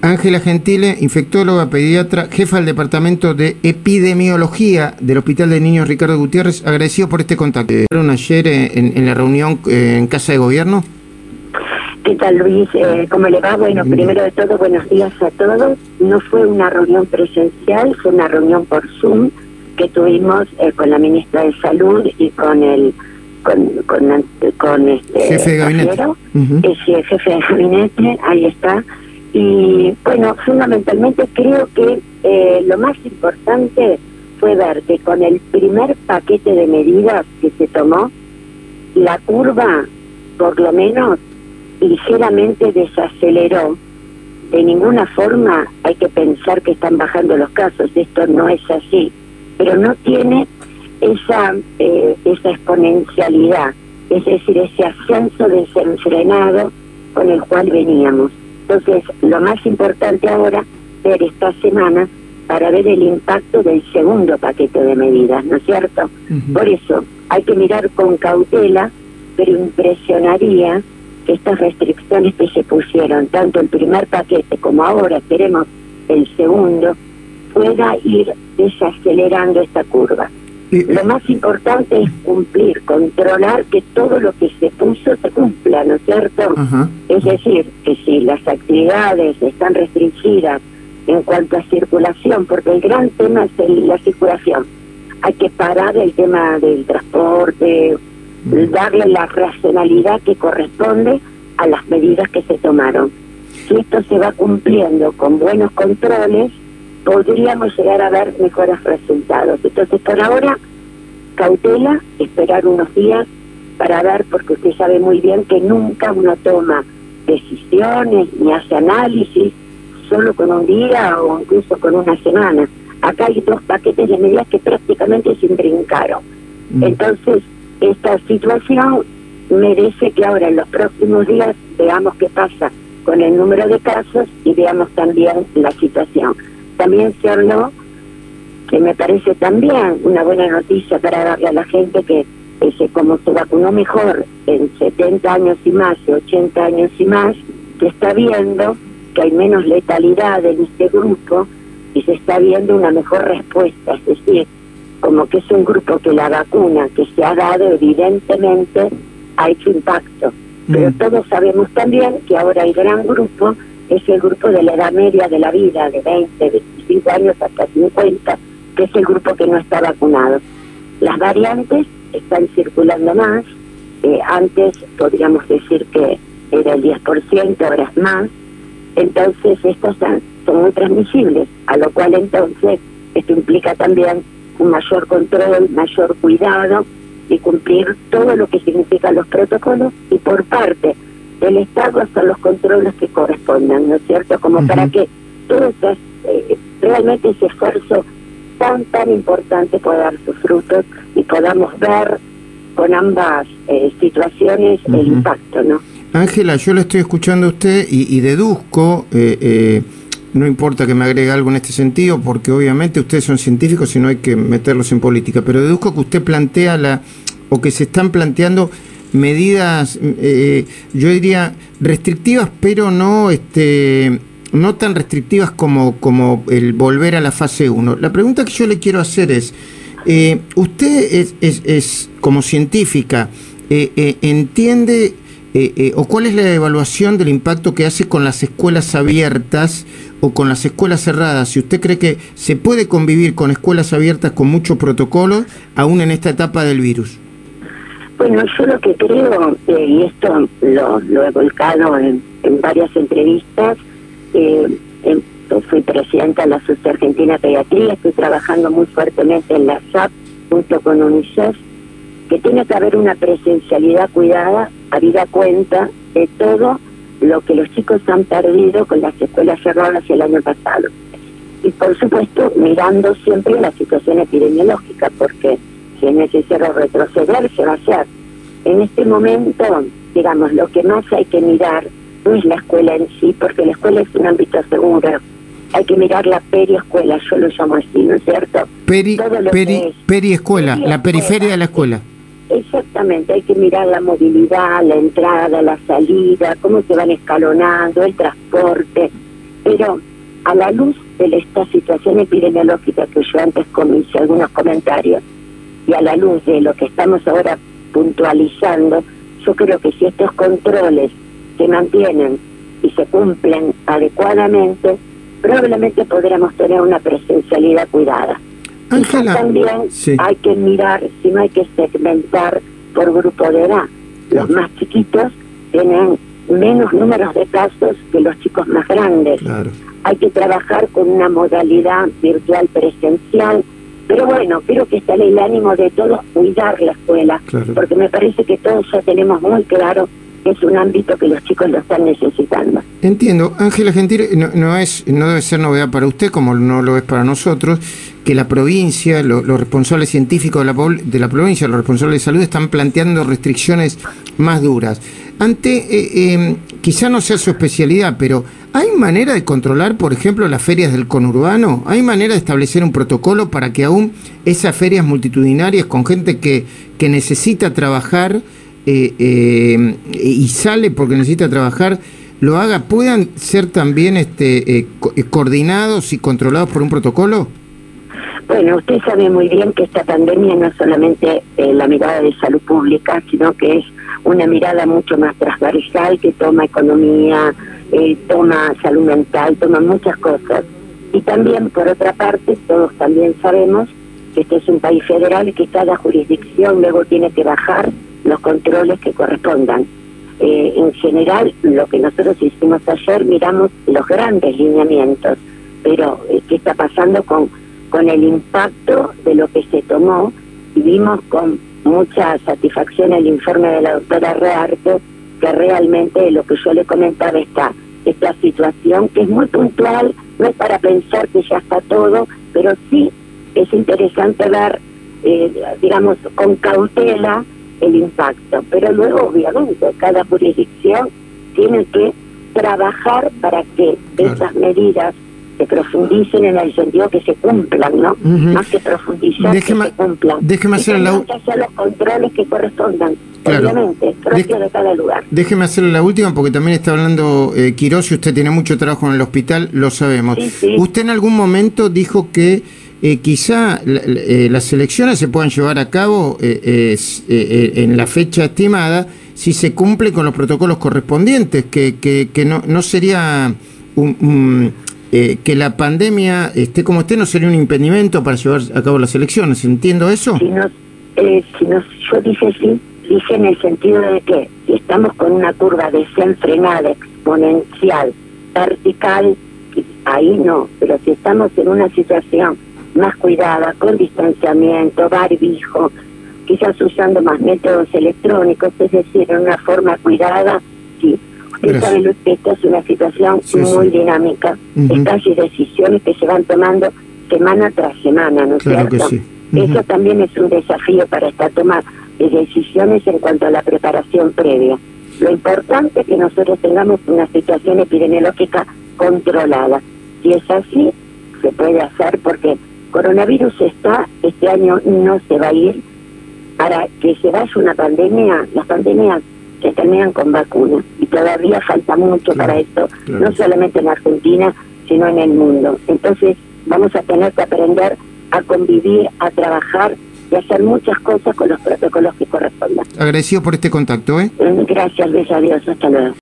Ángela Gentile, infectóloga, pediatra, jefa del Departamento de Epidemiología del Hospital de Niños Ricardo Gutiérrez, agradecido por este contacto. ¿Fueron ayer en, en, la reunión eh, en Casa de Gobierno? ¿Qué tal Luis? Eh, ¿Cómo le va? Bueno, primero de todo, buenos días a todos. No fue una reunión presencial, fue una reunión por Zoom que tuvimos eh, con la ministra de Salud y con el con, con, con este jefe de gabinete. el jefe de gabinete, ahí está y bueno, fundamentalmente creo que eh, lo más importante fue ver que con el primer paquete de medidas que se tomó, la curva, por lo menos, ligeramente desaceleró. De ninguna forma hay que pensar que están bajando los casos, esto no es así, pero no tiene esa, eh, esa exponencialidad, es decir, ese ascenso desenfrenado con el cual veníamos. Entonces, lo más importante ahora, ver esta semana para ver el impacto del segundo paquete de medidas, ¿no es cierto? Por eso, hay que mirar con cautela, pero impresionaría que estas restricciones que se pusieron, tanto el primer paquete como ahora esperemos el segundo, pueda ir desacelerando esta curva. Lo más importante es cumplir, controlar que todo lo que se puso se cumpla, ¿no es cierto? Es decir, que si las actividades están restringidas en cuanto a circulación, porque el gran tema es la circulación, hay que parar el tema del transporte, darle la racionalidad que corresponde a las medidas que se tomaron. Si esto se va cumpliendo con buenos controles, podríamos llegar a ver mejores resultados. Entonces, por ahora, cautela, esperar unos días para ver, porque usted sabe muy bien que nunca uno toma decisiones ni hace análisis solo con un día o incluso con una semana. Acá hay dos paquetes de medidas que prácticamente se brincaron. Mm. Entonces, esta situación merece que ahora en los próximos días veamos qué pasa con el número de casos y veamos también la situación. También se habló, que me parece también una buena noticia para darle a la gente que ese, como se vacunó mejor en 70 años y más, y 80 años y más, se está viendo que hay menos letalidad en este grupo y se está viendo una mejor respuesta, es decir, como que es un grupo que la vacuna que se ha dado evidentemente ha hecho impacto. Pero mm. todos sabemos también que ahora hay gran grupo es el grupo de la edad media de la vida, de 20, 25 años hasta 50, que es el grupo que no está vacunado. Las variantes están circulando más, eh, antes podríamos decir que era el 10%, ahora es más, entonces estas son, son muy transmisibles, a lo cual entonces esto implica también un mayor control, mayor cuidado y cumplir todo lo que significan los protocolos. Y por parte del Estado hacer los controles que correspondan, ¿no es cierto? Como para que todo eh, realmente ese esfuerzo tan, tan importante pueda dar sus frutos y podamos ver con ambas eh, situaciones el impacto, ¿no? Ángela, yo le estoy escuchando a usted y, deduzco, eh, no importa que me agregue algo en este sentido, porque obviamente ustedes son científicos y no hay que meterlos en política, pero deduzco que usted plantea la, o que se están planteando medidas, eh, yo diría, restrictivas, pero no, este, no tan restrictivas como, como el volver a la fase 1. La pregunta que yo le quiero hacer es, eh, usted es, como científica, eh, entiende o cuál es la evaluación del impacto que hace con las escuelas abiertas o con las escuelas cerradas. Si usted cree que se puede convivir con escuelas abiertas con mucho protocolo, aún en esta etapa del virus. Bueno, yo lo que creo, eh, y esto lo, lo, he volcado en, varias entrevistas, eh, fui presidenta de la Sociedad Argentina Pediatría, estoy trabajando muy fuertemente en la SAP junto con UNICEF, que tiene que haber una presencialidad cuidada, habida cuenta de todo lo que los chicos han perdido con las escuelas cerradas el año pasado. Y por supuesto, mirando siempre la situación epidemiológica, porque si es necesario retroceder, se va a hacer. En este momento, digamos, lo que más hay que mirar no es la escuela en sí, porque la escuela es un ámbito seguro. Hay que mirar la periescuela, yo lo llamo así, ¿no es cierto? Peri, peri, periescuela, la periferia de la escuela. Exactamente, hay que mirar la movilidad, la entrada, la salida, cómo se van escalonando, el transporte, Pero a la luz de esta situación epidemiológica que yo antes hice algunos comentarios, y a la luz de lo que estamos ahora puntualizando, yo creo que si estos controles se mantienen y se cumplen adecuadamente, probablemente podremos tener una presencialidad cuidada. Ángela, también hay que mirar si no hay que segmentar por grupo de edad. Los más chiquitos tienen menos números de casos que los chicos más grandes. Hay que trabajar con una modalidad virtual presencial, pero bueno, creo que está el ánimo de todos cuidar la escuela, porque me parece que todos ya tenemos muy claro es un ámbito que los chicos lo están necesitando. Entiendo, Ángela Gentil, no, es, no debe ser novedad para usted, como no lo es para nosotros, que la provincia, los responsables científicos de la, de la provincia, los responsables de salud, están planteando restricciones más duras. Ante, eh, em, quizá no sea su especialidad, pero ¿hay manera de controlar, por ejemplo, las ferias del conurbano? ¿Hay manera de establecer un protocolo para que aún esas ferias multitudinarias con gente que, que necesita trabajar eh, eh, y sale porque necesita trabajar, lo haga, puedan ser también este, eh, coordinados y controlados por un protocolo? Bueno, usted sabe muy bien que esta pandemia no es solamente la mirada de salud pública, sino que es una mirada mucho más transversal que toma economía, toma salud mental, toma muchas cosas. Y también, por otra parte, todos también sabemos que este es un país federal y que cada jurisdicción luego tiene que bajar los controles que correspondan. Eh, en general, lo que nosotros hicimos ayer, miramos los grandes lineamientos, pero eh, qué está pasando con, con el impacto de lo que se tomó y vimos con mucha satisfacción el informe de la doctora Rearte que realmente lo que yo le comentaba está esta situación que es muy puntual, no es para pensar que ya está todo, pero sí es interesante ver, eh, digamos, con cautela el impacto. Pero luego, obviamente, cada jurisdicción tiene que trabajar para que esas medidas se profundicen en el sentido que se cumplan, ¿no? Más que profundizar, que se cumplan. Déjeme hacer la los controles que correspondan, obviamente, propios de cada lugar. Déjeme hacer la última, porque también está hablando eh, y usted tiene mucho trabajo en el hospital, lo sabemos. Usted en algún momento dijo que eh, quizá eh, las elecciones se puedan llevar a cabo eh, en la fecha estimada si se cumple con los protocolos correspondientes, que, que, no, no sería un, que la pandemia esté como esté, no sería un impedimento para llevar a cabo las elecciones. ¿Entiendo eso? Si, no, si no, yo dije sí, dije en el sentido de que si estamos con una curva desenfrenada, exponencial, vertical, ahí no, pero si estamos en una situación más cuidada, con distanciamiento, barbijo, quizás usando más métodos electrónicos, es decir, en una forma cuidada, sí. Sabe que esta es una situación muy dinámica, uh casi decisiones que se van tomando semana tras semana, ¿no es cierto? Eso también es un desafío para esta toma de decisiones en cuanto a la preparación previa. Lo importante es que nosotros tengamos una situación epidemiológica controlada. Si es así, se puede hacer porque coronavirus está, este año no se va a ir. Para que se vaya una pandemia, las pandemias se terminan con vacunas todavía falta mucho para esto, no solamente en Argentina, sino en el mundo. Entonces vamos a tener que aprender a convivir, a trabajar y hacer muchas cosas con los protocolos que correspondan. Agradecido por este contacto. ¿eh? Gracias, besos, adiós, hasta luego.